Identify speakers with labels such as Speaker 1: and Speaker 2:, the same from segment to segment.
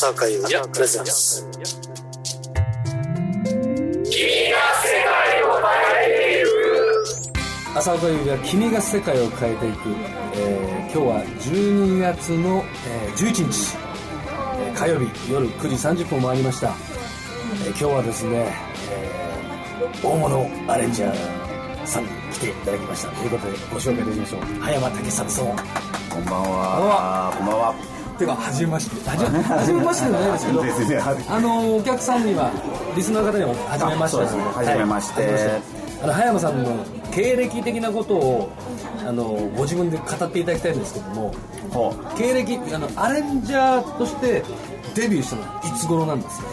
Speaker 1: 浅岡優也プレゼンス
Speaker 2: 浅岡優が君が世界を変えていく、えー今日は12月の、えー11日、えー火曜日夜9時30分回りました、えー今日はですね、えー大物アレンジャーさんに来ていただきました。ということでご紹介いたしましょう。葉山武さん。そう
Speaker 3: こんばんは。こんばんは。
Speaker 2: てか初めまして。初め初めましてじゃないですけど。あのお客さんにはリスナーの方にも初めまして。はい
Speaker 3: 初めまして
Speaker 2: 初めまして。あの葉山さんの経歴的なことをあのご自分で語っていただきたいんですけども
Speaker 3: ほ
Speaker 2: 経歴あのアレンジャーとしてデビューしたのはいつ頃なんですか？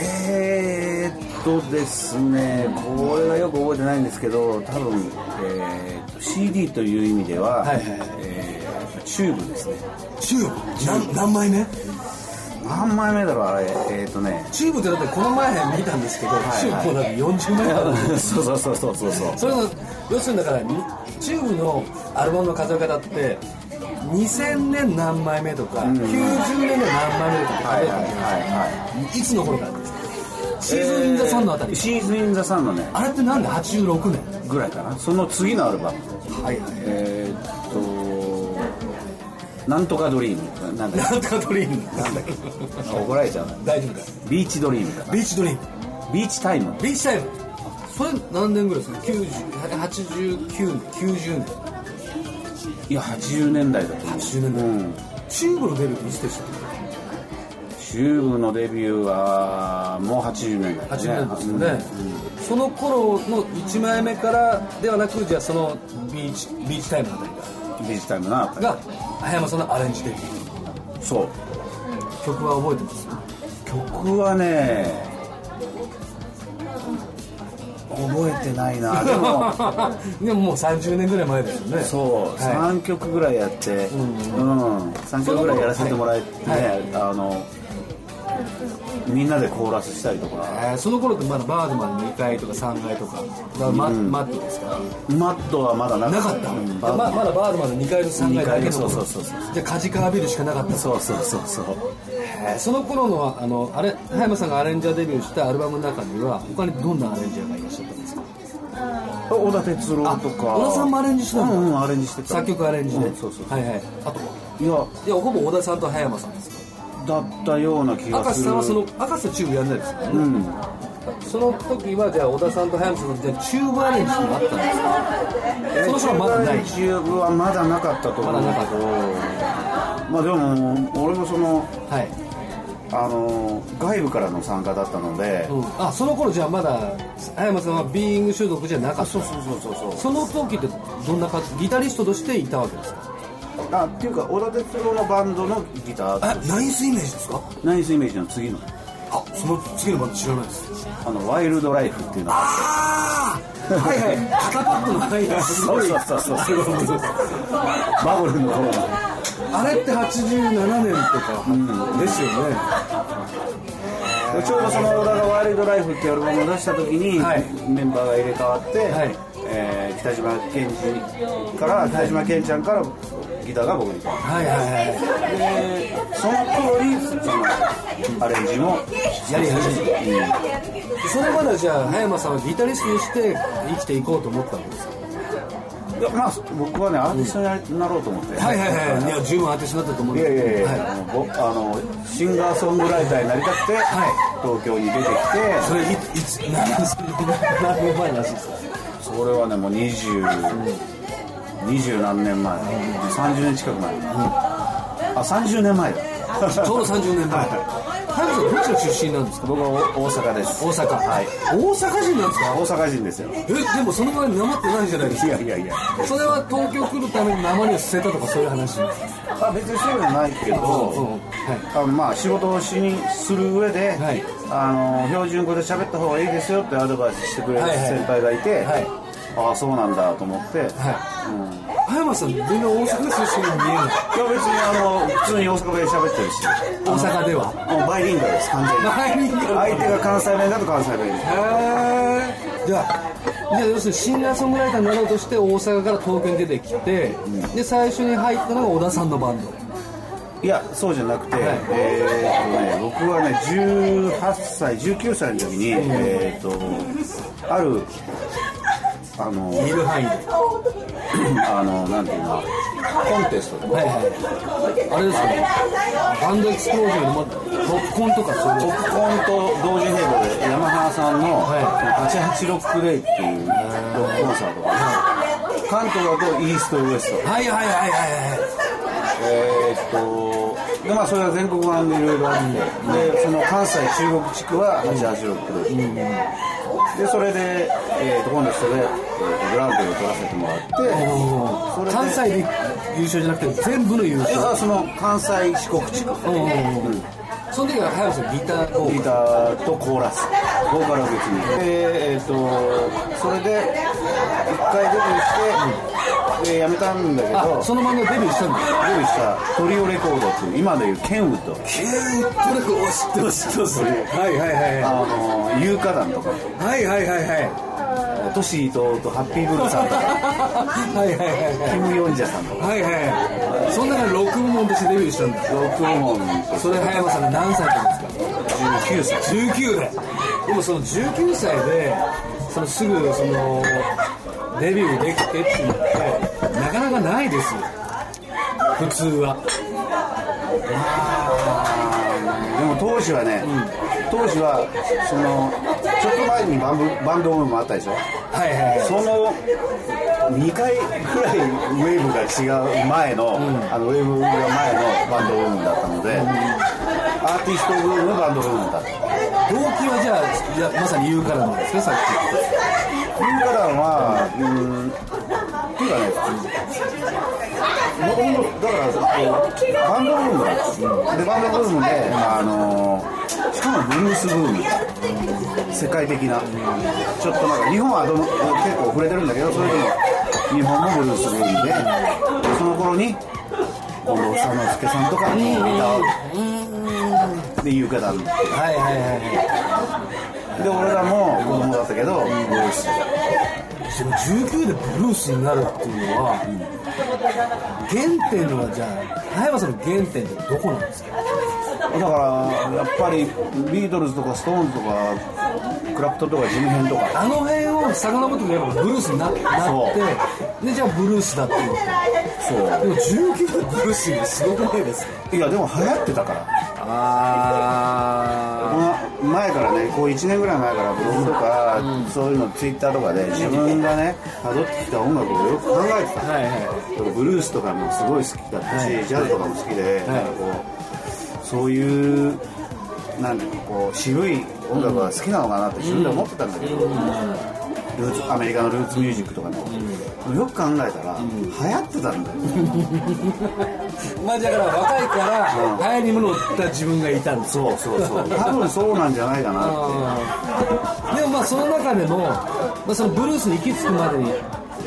Speaker 3: えーっとですね、これはよく覚えてないんですけど、多分、えー CD という意味では、
Speaker 2: はいはい
Speaker 3: えーチューブですね。
Speaker 2: チューブ？何何枚目？
Speaker 3: 何枚目だろう、あれ。えーっとね。
Speaker 2: チューブってだってこの前見たんですけど、チューブもだって40枚あるんです
Speaker 3: そうそうそうそうそうそう。
Speaker 2: それの要するにだからにチューブのアルバムの数え方って2000年何枚目とか、90年の何枚目とか数えるんじゃないですか、いつの頃からですか？シーズン・イン・ザ・サンのあたり、
Speaker 3: えーシーズン・イン・ザ・サンのね、
Speaker 2: あれってなんで？86年？
Speaker 3: ぐらいかな。その次のアルバム。
Speaker 2: はいはい。
Speaker 3: えーっと、なんとかドリーム。なんだっ
Speaker 2: なんとかドリーム。
Speaker 3: けなんだっけ？あ怒られちゃうな。
Speaker 2: 大丈夫です
Speaker 3: ビーチドリームか。な。
Speaker 2: ビーチドリーム。
Speaker 3: ビーチタイム。
Speaker 2: ビーチタイム。それ何年ぐらいですか90 89年。90年。
Speaker 3: いや、80年代だと思う。
Speaker 2: 80年代。
Speaker 3: うん。
Speaker 2: チューブのデビューっていつでした？っ
Speaker 3: チューブのデビューはもう80年代
Speaker 2: け80年ですよね、その頃の1枚目からではなくじゃあそのビーチビーチタイムのあたり
Speaker 3: うんビーチタイムな
Speaker 2: が葉山さんのアレンジデビュ
Speaker 3: そう。
Speaker 2: ー曲は覚えてます？
Speaker 3: 曲はね覚えてないな。でも
Speaker 2: でももう30年ぐらい前ですよね。
Speaker 3: そう、
Speaker 2: はい。
Speaker 3: 3曲ぐらいやってうん、3曲ぐらいやらせてもらえてね、
Speaker 2: はい。
Speaker 3: あのみんなでコーラスしたりとか。
Speaker 2: えーその頃ってまだバードマン2階とか3階とか。だからマ,、マットですか？
Speaker 3: マットはまだな
Speaker 2: なかった、
Speaker 3: うん。
Speaker 2: ままだバードマンの2階と3階だけの。
Speaker 3: そうそうそうそう。
Speaker 2: じゃあ梶川ビルしかなかった。
Speaker 3: そうそうそうそう。
Speaker 2: えーその頃のあのあれ葉山さんがアレンジャーデビューしたアルバムの中には他にどんなアレンジャーがいらっしゃったんですか？
Speaker 3: 小田哲郎とか。
Speaker 2: 小田さんもアレンジしてたの？
Speaker 3: うんうんアレンジしてた。
Speaker 2: 作曲アレンジで、
Speaker 3: うんそうそうそう。
Speaker 2: はいはい。あとは？い
Speaker 3: や。
Speaker 2: いやほぼ小田さんと葉山さんですか？
Speaker 3: だったような気が
Speaker 2: 赤瀬
Speaker 3: する
Speaker 2: さんはその赤瀬チューブやんないですよね、
Speaker 3: うん。
Speaker 2: その時はじゃあ小田さんと葉山さんのじゃあチューブアレンジっていうのがあったんですか？その頃はまだない。
Speaker 3: チューブはまだなかったと思う。
Speaker 2: まだなかった。
Speaker 3: まあでも俺もその
Speaker 2: はい、
Speaker 3: あの外部からの参加だったので、
Speaker 2: うん、あその頃じゃあまだ葉山さんはビーイング所属じゃなかった。
Speaker 3: そうそうそうそう。
Speaker 2: その時ってどんなかギタリストとしていたわけですか？
Speaker 3: あっていうか小田哲郎のバンドのギター
Speaker 2: ナインスイメージですか？
Speaker 3: ナイスイメージの次の。
Speaker 2: あその次のバンド知らないです。
Speaker 3: あのワイルドライフっていうのがあ
Speaker 2: ああはいはい。肩パッドのはいはいすごい
Speaker 3: そうそうそうそう。ってバブルの頃の。
Speaker 2: あれって87年とかですよね、
Speaker 3: ちょうどその小田がワイルドライフっていうアルバムを出した時に、
Speaker 2: はい。
Speaker 3: メンバーが入れ替わって、
Speaker 2: はい。
Speaker 3: えー北島健二から北島健ちゃんからギターが僕に
Speaker 2: はいはいはい
Speaker 3: てでその頃にそのアレンジも
Speaker 2: やり始めた、それまでじゃあ葉山さんはギタリストとして生きていこうと思ったんですか？
Speaker 3: いやまあ僕はねアーティストになろうと思って、
Speaker 2: はいはいはい。いや十分アーティストだったと思うん
Speaker 3: い
Speaker 2: です
Speaker 3: やいやいや、
Speaker 2: は
Speaker 3: もう僕あのシンガーソングライターになりたくて、東京に出てきて。
Speaker 2: それいいつ何年前らしいですか？
Speaker 3: それはねもう20二十何年前。30年近く前、あ30年前だ。
Speaker 2: ちょうど30年前。葉山さんどちら出身なんですか？
Speaker 3: 僕は大大阪です。
Speaker 2: 大阪。
Speaker 3: はい。
Speaker 2: 大阪人なんですか？
Speaker 3: 大阪人ですよ。
Speaker 2: えでもその前になまってないじゃないですか。
Speaker 3: いやいやいや
Speaker 2: それは東京来るために鉛を捨てたとかそういう話？
Speaker 3: あ別にそういうのはないけど、
Speaker 2: うん。はい。
Speaker 3: あのまあ仕事をしにする上で、
Speaker 2: はい。
Speaker 3: あの標準語で喋った方がいいですよってアドバイスしてくれる
Speaker 2: はいはい。
Speaker 3: 先輩がいて、
Speaker 2: はい。
Speaker 3: ああそうなんだと思って、
Speaker 2: はい葉山さん全然大阪出身に見えない。
Speaker 3: いや別にあの普通に大阪弁喋ってるし。
Speaker 2: 大阪では。
Speaker 3: もうバイリンガルです完全に。
Speaker 2: バイリンガル。
Speaker 3: 相手が関西弁だと関西弁。
Speaker 2: へえじゃあじゃあ要するにシンガーソングライターになろうとして大阪から東京に出てきて、で最初に入ったのが小田さんのバンド。
Speaker 3: いやそうじゃなくて、
Speaker 2: はい。
Speaker 3: えーっとね僕はね18歳19歳の時に、えーっとあるあの
Speaker 2: 見る範囲で
Speaker 3: あのなんていうのコンテストで
Speaker 2: はいはい。あれですかね。バンドエクスプロージョンのまポップコーンとかそういう
Speaker 3: ポップコーンと同時並行でヤマハさんの
Speaker 2: は
Speaker 3: 886プレイっていうロックコンサートが関東だとイーストウエスト
Speaker 2: はい。はいはいはいはい。
Speaker 3: えーっとでまあそれは全国版でいろいろあって。でその関西中国地区は886プレイでそれで、えー、とコンテストで、えーとグランプリを取らせてもらって
Speaker 2: 関西で優勝じゃなくて全部の優
Speaker 3: い
Speaker 2: 勝。
Speaker 3: やその関西四国地区
Speaker 2: その時は早さんギターを
Speaker 3: ギターとコーラス。ボーカルは別に。でえっ、とそれで一回デビューして、で辞めたんだけど
Speaker 2: あそのバンドデビューしたんだ
Speaker 3: デビューした。トリオレコードっていう今でいうケンウッド。
Speaker 2: ケートレコを知ってます。知ってますはいはいはい。
Speaker 3: あの有価団とか。
Speaker 2: はいはいはいはい。
Speaker 3: トシ伊藤とハッピーブルーさんとか。
Speaker 2: はいはいはい
Speaker 3: キム・ヨンジャさんとか。
Speaker 2: はいはいその中でロック部門としてデビューしたんだ。
Speaker 3: ロック部門
Speaker 2: それ葉山さんが何歳なんですか
Speaker 3: ？19歳。
Speaker 2: 19ででもその19歳でそのすぐそのデビューできてって言ってなかないですよ。普通は。
Speaker 3: でも当時はね、当時はそのちょっと前にバンドバンドブームもあったでしょ？
Speaker 2: はいはいはい。
Speaker 3: その2回くらいウェーブが違う前の、あのウェーブが前のバンドブームだったので、アーティストブームバンドブームだった。
Speaker 2: 動機はじゃあまさに言うからなんですか？さっ
Speaker 3: フィンガランはうんっていうかもだからこうバンドブームなん。ですよでバンドブームであのしかもブルースブーム。世界的な。ちょっとなんか日本はど結構触れてるんだけどそれでも日本もブルースブームでその頃に近藤佐之助さんとかに歌うでいう方
Speaker 2: きはいはいはい。はい
Speaker 3: で俺らも子供だったけどブルース
Speaker 2: その19でブルースになるっていうのは、原点はじゃあ葉山さんの原点ってどこなんですか？
Speaker 3: からやっぱりビートルズとかストーンズとかクラプトンとかジミヘンとか。
Speaker 2: あの辺を遡ってくればブルースになってでじゃあブルースだっていう。
Speaker 3: そう。
Speaker 2: でも19でブルースにすごくないですか
Speaker 3: いやでも流行ってたから。
Speaker 2: あ
Speaker 3: この前からねこう1年ぐらい前からブログとか、そういうのツイッターとかで自分がね辿ってきた音楽をよく考えてた、
Speaker 2: はいはい。
Speaker 3: ブルースとかもすごい好きだったし、
Speaker 2: はい。
Speaker 3: ジャズとかも好きで、なんかこうそういうなんこう渋い音楽が好きなのかなって自分で思ってたんだけど、ルーツアメリカのルーツミュージックとかね、よく考えたら、流行ってたんだよ。
Speaker 2: まあだから若いから流行りに乗った自分がいたんです
Speaker 3: そうそうそう。多分そうなんじゃないかなって。
Speaker 2: でもまあその中でも、まあ、そのブルースに行き着くまでに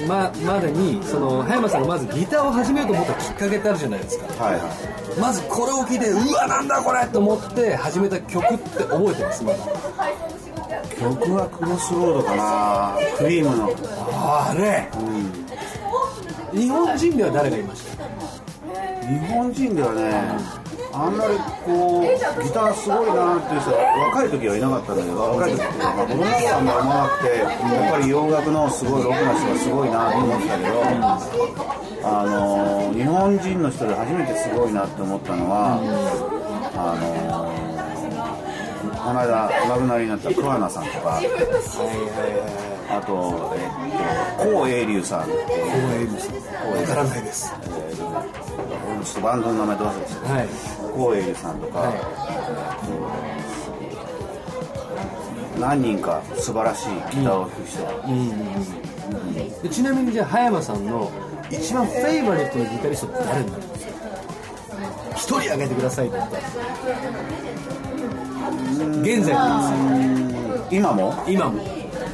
Speaker 2: ままでにその葉山さんがまずギターを始めようと思ったきっかけってあるじゃないですか。
Speaker 3: はいはい。
Speaker 2: まずこれを聞いてうわなんだこれと思って始めた曲って覚えてます？まだ。
Speaker 3: 曲はクロスロードかな。クリームの。
Speaker 2: あれ、日本人では誰がいました？
Speaker 3: 日本人ではねあんまりこうギターすごいなっていう人は若い時はいなかったんだけど若い時っていうかまあ子供の頃はあんまり思わなくてやっぱり洋楽のすごいロックな人がすごいなと思ってたけどあの日本人の人で初めてすごいなって思ったのはあのこの間お亡くなりになった桑名さんとかあとえっと高英龍さん。っていう
Speaker 2: わからないです。
Speaker 3: えー俺もちょっとバンドの名前どう忘れした
Speaker 2: はい
Speaker 3: 高英二さんとか、何人か素晴らしいギターを弾く人。が、
Speaker 2: でちなみにじゃあ葉山さんの一番フェイバリットのギタリストって誰になるんですか？一人挙げてくださいって言ったら。現在なん。ですよ
Speaker 3: 今も？
Speaker 2: 今も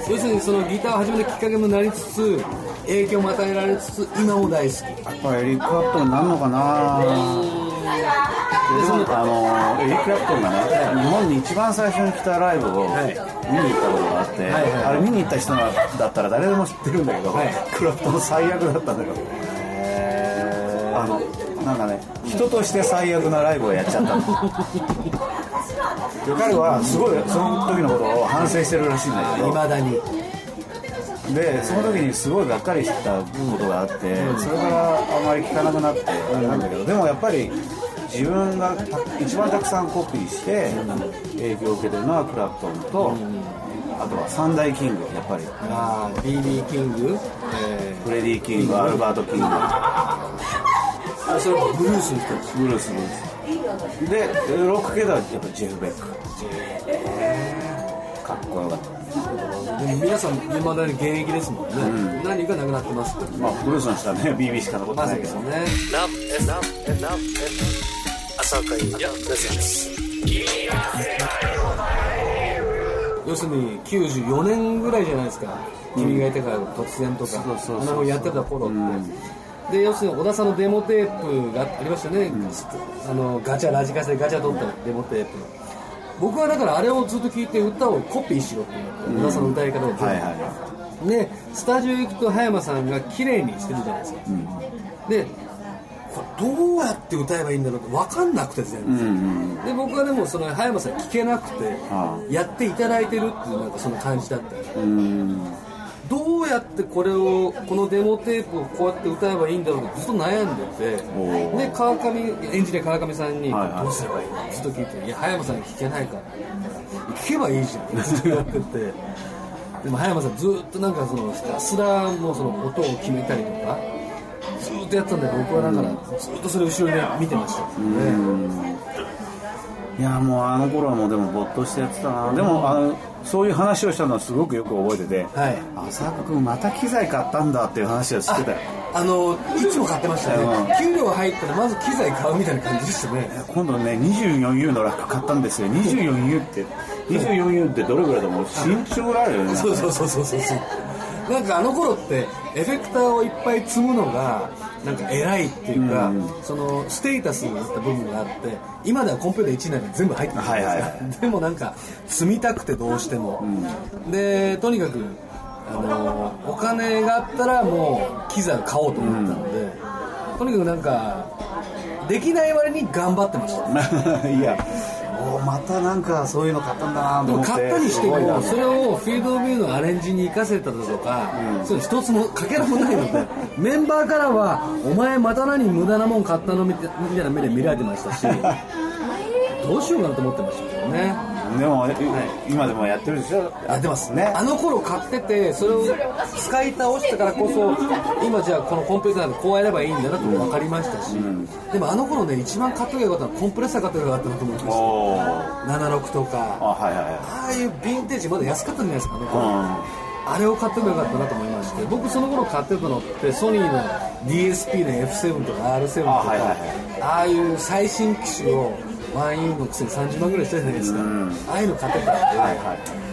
Speaker 2: 要するにそのギターを始めたきっかけもなりつつ影響も与えられつつ今も大好き。
Speaker 3: やっぱりエリック・クラプトンになるのかな。ででもあのエリック・クラプトンがね、日本に一番最初に来たライブを見に行ったことがあって、
Speaker 2: はいはい
Speaker 3: あれ見に行った人だったら誰でも知ってるんだけど、
Speaker 2: はい。
Speaker 3: クラプトン最悪だったんだよあのなんかね人として最悪なライブをやっちゃったの。で彼はすごいその時のことを反省してるらしいんだけど。
Speaker 2: いまだに。
Speaker 3: でその時にすごいがっかりしたことがあって、それからあんまり聞かなくなってなんだけど、でもやっぱり自分がた一番たくさんコピーして影響を受けてるのはクラプトンと、あとは三大キングやっぱり。
Speaker 2: ああ BB キング、え
Speaker 3: フレディ・キングアルバート・キング
Speaker 2: ー、それブルースの人です。
Speaker 3: ブルース・ブルースでロック系ではやっぱジェフ・ベック。かっこよかった。
Speaker 2: でも皆さんいまだに現役ですもんね、何かなくなってますけど
Speaker 3: まあブルースの下はね BB しか残ってないけど。
Speaker 2: さですね.
Speaker 1: 朝会プレゼンツ。
Speaker 2: 要するに94年ぐらいじゃないですか、君がいたから突然とか。
Speaker 3: そうそうそう
Speaker 2: あのやってた頃って、で要するに小田さんのデモテープがありましたね、あのガチャラジカセでガチャ取ったデモテープ。僕はだからあれをずっと聞いて歌をコピーしろって言って、小田さんの歌い方を。全部、
Speaker 3: はいは
Speaker 2: でスタジオ行くと葉山さんが綺麗にしてるじゃないですか、でこれどうやって歌えばいいんだろうって分かんなくて全然、
Speaker 3: いうんうん。
Speaker 2: で僕はでもその葉山さん聞けなくて、
Speaker 3: あ。
Speaker 2: やっていただいてるっていうなんかその感じだった。
Speaker 3: うん
Speaker 2: どうやってこれをこのデモテープをこうやって歌えばいいんだろうってずっと悩んでてで川上エンジニア川上さんに
Speaker 3: はいはい。
Speaker 2: どうすればいいの？ずっと聞いて「いや葉山さん聞けないから。聞けばいいじゃん」ずっとやってて。でも葉山さんずっとなんかそのひたすらもうその音を決めたりとかずっとやってたんで僕はだからずっとそれ後ろで見てました。けどね
Speaker 3: いやもうあの頃はもうでも没頭してやってたな。でもあのそういう話をしたのはすごくよく覚えてて
Speaker 2: はい。
Speaker 3: 浅香君また機材買ったんだっていう話はしてたよ。
Speaker 2: あのいつも買ってましたね。給料入ったらまず機材買うみたいな感じでしたね。
Speaker 3: 今度ね 24U のラック買ったんですよ。24U って 24U ってどれぐらいだと思う？身長があるよね。
Speaker 2: そうそうそうそうそうそうなんかあの頃ってエフェクターをいっぱい積むのがなんか偉いっていうか、そのステータスになった部分があって今ではコンピューター1なんか全部入ってるじゃない。ですか、
Speaker 3: はいはい。は
Speaker 2: でもなんか積みたくてどうしても、でとにかくあのお金があったらもう機材を買おうと思ったので、とにかくなんかできない割に頑張ってました。
Speaker 3: いやおまたなんかそういうの買ったんだなと
Speaker 2: でも
Speaker 3: 思って。
Speaker 2: 買ったにしてもそれをフィールドビューのアレンジに活かせただとか、そういう一つもかけらもないので メンバーからは「お前また何無駄なもん買ったの?」みたいな目で見られてましたし どうしようかなと思ってましたけどね
Speaker 3: でも、今でもやってるでしょ？
Speaker 2: やってます
Speaker 3: ね。
Speaker 2: あの頃買っててそれを使い倒したからこそ今じゃあこのコンピューターでこうやればいいんだなって分かりましたし、でもあの頃ね一番買っとけばよかったのはコンプレッサー買っとけばよかったなと思いました。76とか。
Speaker 3: はいはいは
Speaker 2: ああいうヴィンテージまだ安かったんじゃないですかあの頃
Speaker 3: い
Speaker 2: あれを買ってもよかったなと思いまして僕その頃買ってたのってソニーの DSP の F7 とか R7 とか
Speaker 3: あはいはいはい。
Speaker 2: ああいう最新機種を 1U のくせに30万ぐらいしたじゃないですか。ああいうの買ってた。んで、
Speaker 3: はいはい。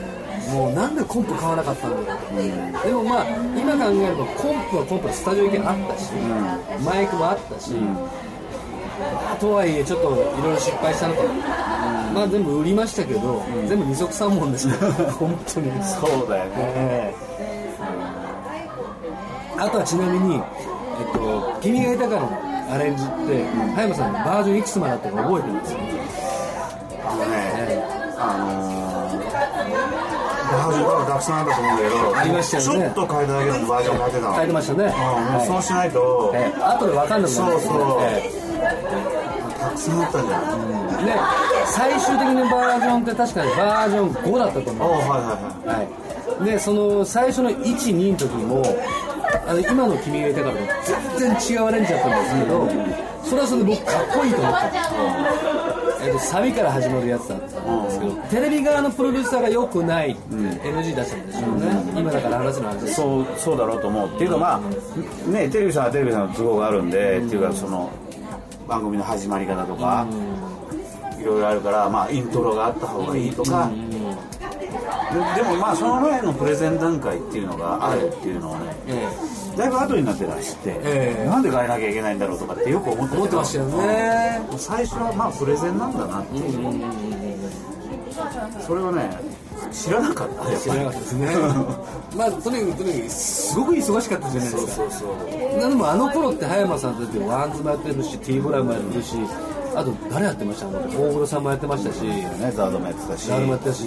Speaker 2: もうなんでコンプ買わなかったんだろう、でもまあ今考えればコンプはコンプでスタジオ行きあったし、マイクもあったし、とはいえちょっといろいろ失敗したのかまあ全部売りましたけど、全部二足三門ですね 本当に。
Speaker 3: そうだよね。
Speaker 2: ええ。あとはちなみに、えっと「君がいたから」のアレンジって葉山さんのバージョンいくつまであったか覚えてます？
Speaker 3: あのねあのー、バージョン多分たくさんあったと思うんだけど
Speaker 2: ありましたよね。
Speaker 3: ちょっと変えただけでもバージョン変えてたの。
Speaker 2: 書いてましたね、
Speaker 3: うんもうそうしないと、
Speaker 2: ええ。後で分かんなくなる。
Speaker 3: そうそう。
Speaker 2: え
Speaker 3: たくさんあったんじゃない、
Speaker 2: えで最終的なバージョンって確かにバージョン5だったと思う。
Speaker 3: おおはいはいはい。
Speaker 2: はい、でその最初の12の時もあの今の「君がいたから」と全然違うアレンジだったんですけどそれはそれで僕かっこいいと思った。んですよ、えっとサビから始まるやつだったんですけどテレビ側のプロデューサーが良くないって NG 出したんでしょうね、今だから話すのは
Speaker 3: そうそうだろうと思う。っていうかまあねテレビさんはテレビさんの都合があるんで、っていうかその番組の始まり方とか、いろいろあるからまあイントロがあった方がいいとか、ででもまあその前のプレゼン段階っていうのがあるっていうのはね、
Speaker 2: え
Speaker 3: だいぶ後になってらして、
Speaker 2: ええ。
Speaker 3: なんで変えなきゃいけないんだろうとかってよく思って
Speaker 2: え思ってましたよね。
Speaker 3: 最初はまあプレゼンなんだなっていう、それをね知らなかった
Speaker 2: 知らなかったですね。まあとにかくとにかくすごく忙しかったじゃないですか。
Speaker 3: そうそう
Speaker 2: でもあの頃って葉山さんだってワンズもやってるし T ボライもやってるしあと誰やってました？大黒さんもやってましたし。
Speaker 3: ねザードもやってたし。
Speaker 2: 誰もやってたし、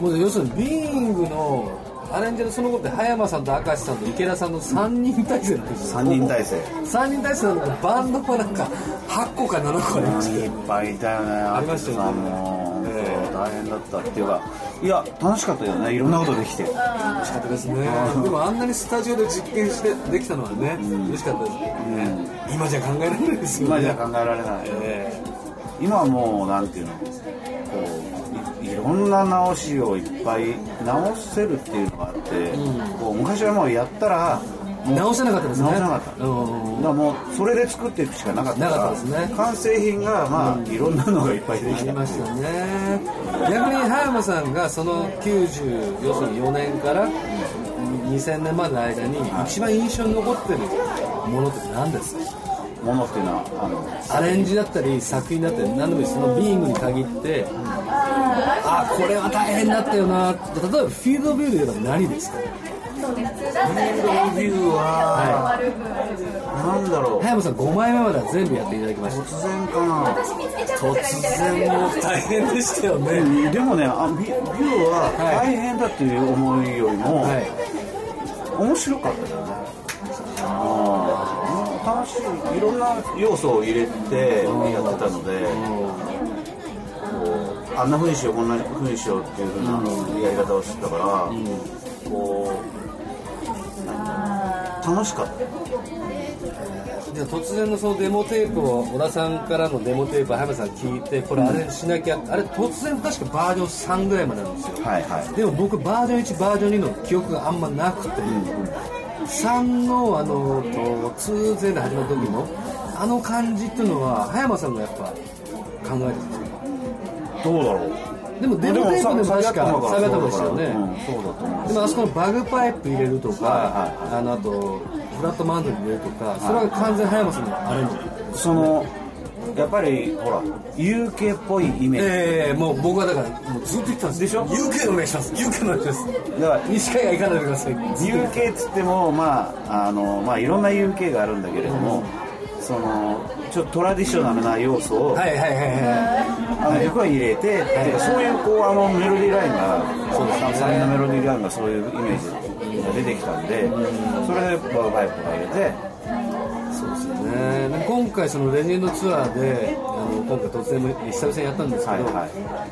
Speaker 2: もう要するにビーイングのアレンジでその頃って葉山さんと明石さんと池田さんの3人体制だったんですよ。
Speaker 3: 3人体制。
Speaker 2: 3人体制なのにバンドもなんか8個か7個ありましたよ
Speaker 3: いっぱいいたよね
Speaker 2: ありましたよね。
Speaker 3: 大変だったっていうかいや楽しかったよね。いろんなことできて。
Speaker 2: 嬉しかったですね。でもあんなにスタジオで実験してできたのはね、嬉しかったですけどね、今じゃ考えられないですよね。
Speaker 3: 今じゃ考えられない
Speaker 2: え。
Speaker 3: 今はもうなんていうの？いいろんな直しをいっぱい直せるっていうのがあって、こう昔はもうやったら
Speaker 2: え直せなかったですね。
Speaker 3: 直せなかった。
Speaker 2: うん。
Speaker 3: だからもうそれで作っていくしかなかった。
Speaker 2: なかったですね。
Speaker 3: 完成品がまあ、いろんなのがいっぱいできた。
Speaker 2: ありましたよね。逆に葉山さんがその90要するに4年から2000年までの間に一番印象に残ってるものって何ですか？
Speaker 3: ものっていうのはあの
Speaker 2: アレンジだったり作品だったり何でもいいそのビーイングに限ってあこれは大変だったよな。例えばフィールドビューで言えば何ですか？
Speaker 3: フィールドビューは、なんだろう。
Speaker 2: 葉山さん5枚目までは全部やっていただきました。
Speaker 3: 突然かな。
Speaker 2: 突然もう大変でしたよね。
Speaker 3: でもねあビビューは大変だっていう思いよりも、
Speaker 2: はい。
Speaker 3: 面白かったよね。あー。楽しいいろんな要素を入れてやってたのであんな風にしようこんな風にしようっていう風なやり方をしてたから、こう楽しかった。
Speaker 2: じゃあ突然のそのデモテープを小田さんからのデモテープを葉山さん聞いてこれあれしなきゃあれ突然確かバージョン3ぐらいまでなんですよ。
Speaker 3: はいはい。
Speaker 2: でも僕バージョン1バージョン2の記憶があんまなくて、3のあのと通前で始まった時のあの感じっていうのは葉山さんがやっぱ考えてた。んですよ
Speaker 3: どうだろう。
Speaker 2: でもデモテープでも確か
Speaker 3: サビ
Speaker 2: サビアットでしたよね、
Speaker 3: うんそうだと思う。
Speaker 2: でもあそこのバグパイプ入れるとか、
Speaker 3: はいはい
Speaker 2: あのあとフラットマンドに入れるとか、それは完全に葉山さんの。アレンジ
Speaker 3: そのやっぱりほら UK っぽいイメージ、
Speaker 2: ええもう僕はだからもうずっと言ってたんですでしょ？UK お願いします。UK お願いします。
Speaker 3: だから
Speaker 2: 西海岸行かないでください。
Speaker 3: UK っつってもまああのまあいろんな UK があるんだけれども、そのちょっとトラディショナルな要素を、
Speaker 2: はいはいはいは
Speaker 3: あの僕は入れて、でそういうこうあのメロディーラインがそうですサビのメロディーラインがそういうイメージが出てきたんで、それでバグパイプが入れて
Speaker 2: いそうですよね。今回そのレジェンドツアーであの今回突然も久々にやったんですけど、
Speaker 3: はいは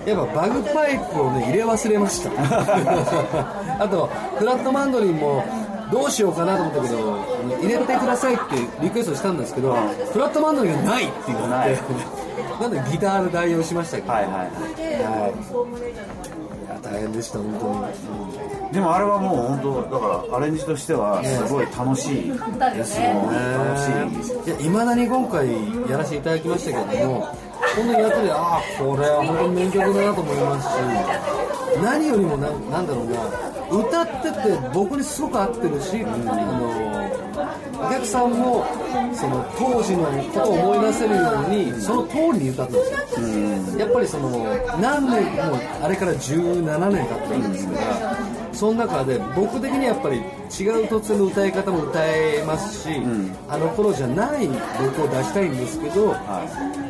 Speaker 2: やっぱバグパイプをね入れ忘れました。あとフラットマンドリンもどうしようかなと思ったけど入れてくださいってリクエストしたんですけど、フラットマンドリンがないって言われてなんでギターで代用しましたけ？ど、
Speaker 3: はいはい。
Speaker 2: はい。いや大変でした本当に、
Speaker 3: でもあれはもう本当だからアレンジとしてはすごい楽しいですよ、楽しい
Speaker 2: いやいまだに今回やらせていただきましたけれども本当にやっててああこれは本当に名曲だなと思いますし何よりもななんだろうな歌ってて僕にすごく合ってるし、あのお客さんもその当時のことを思い出せるようにその通りに歌ってたんですよ、やっぱりその何年もうあれから17年経ってるんですから、その中で僕的にはやっぱり違う突然の歌い方も歌えますし、あの頃じゃない僕を出したいんですけど、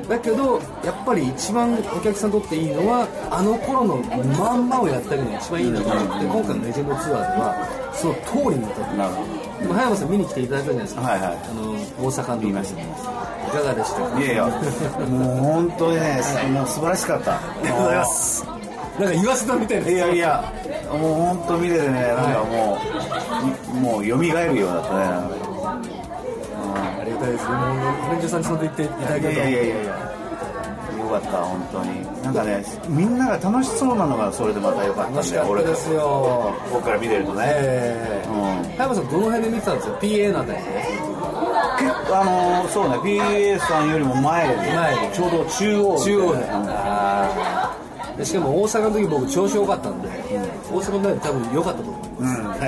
Speaker 2: だけどやっぱり一番お客さんにとっていいのはあの頃のまんまをやったりが一番いいなと思って、今回のレジェンドツアーではその通りに歌って
Speaker 3: なるほ
Speaker 2: でも葉山さん見に来ていただいたじゃないですか、
Speaker 3: はいはい。
Speaker 2: あの大阪の。時
Speaker 3: 見ました。見まし
Speaker 2: いかがでしたか？
Speaker 3: どいやいや。もう本当にねもう素晴らしかった。
Speaker 2: ありがとうございますなんか言わせたみたいです。
Speaker 3: いやいやもう本当見ててねなんかもう、もう蘇るようだったね。
Speaker 2: ありがたいです。ねもうアレンジさんにその言っていただけると。
Speaker 3: いやいやいやいやよかった本当に。なんかねみんなが楽しそうなのがそれでまたよかったんだよ俺
Speaker 2: かったですよ。
Speaker 3: 僕から見てるとね、
Speaker 2: ええ。
Speaker 3: うん。
Speaker 2: 葉山さんどの辺で見てたんですか？PA なんだよね
Speaker 3: 結構あのーそうね PA さんよりも前で
Speaker 2: 前で。
Speaker 3: ちょうど中央
Speaker 2: 中央で。しかも大阪の時僕調子良かったんで、大阪のライブ多分良かったと思います、
Speaker 3: うん。
Speaker 2: はい。あ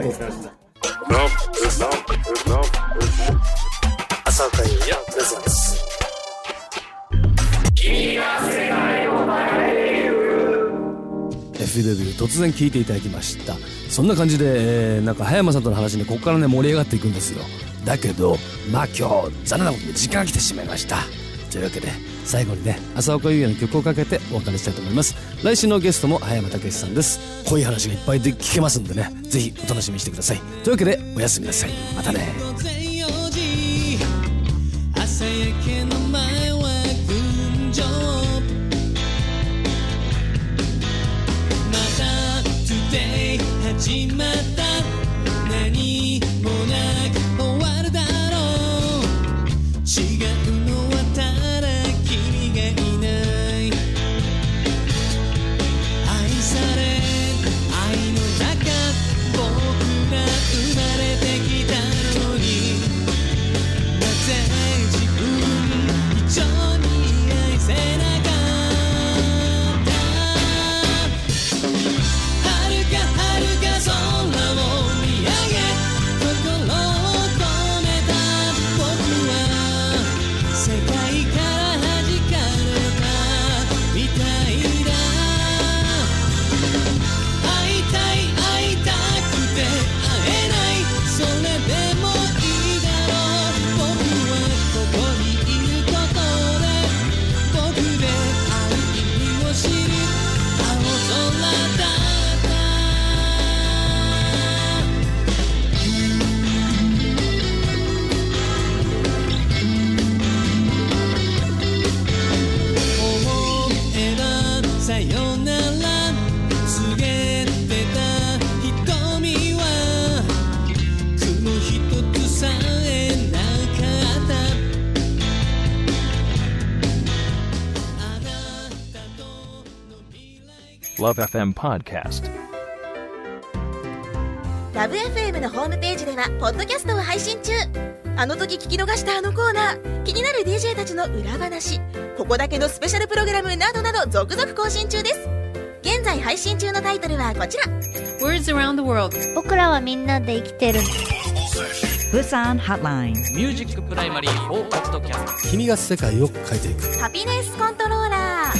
Speaker 2: りがとうござい ました
Speaker 1: 朝会やプレゼンツ
Speaker 2: え FW 突然聞いていただきましたそんな感じで、えー、なんか葉山さんとの話ねここからね盛り上がっていくんですよだけどまあ今日残念なことに時間が来てしまいましたというわけで最後にね浅岡優也の曲をかけてお別れしたいと思います来週のゲストも葉山武さんです濃い話がいっぱいで聞けますんでねぜひお楽しみにしてくださいというわけでおやすみなさいまたね来
Speaker 4: Love FM Podcast.
Speaker 5: Love FM のホームページではポッドキャストを配信中。あの時聞き逃したあのコーナー。気になる DJ たちの裏話。ここだけのスペシャルプログラムなどなど続々更新中です。現在配信中のタイトルはこちら。
Speaker 6: Words around the world.
Speaker 7: 僕らはみんなで生きてる。
Speaker 8: Busan Hotline.
Speaker 9: ミュージックプライマリー4ポッドキャスト
Speaker 2: 君が世界を変えていく。
Speaker 5: ハピネスコントロー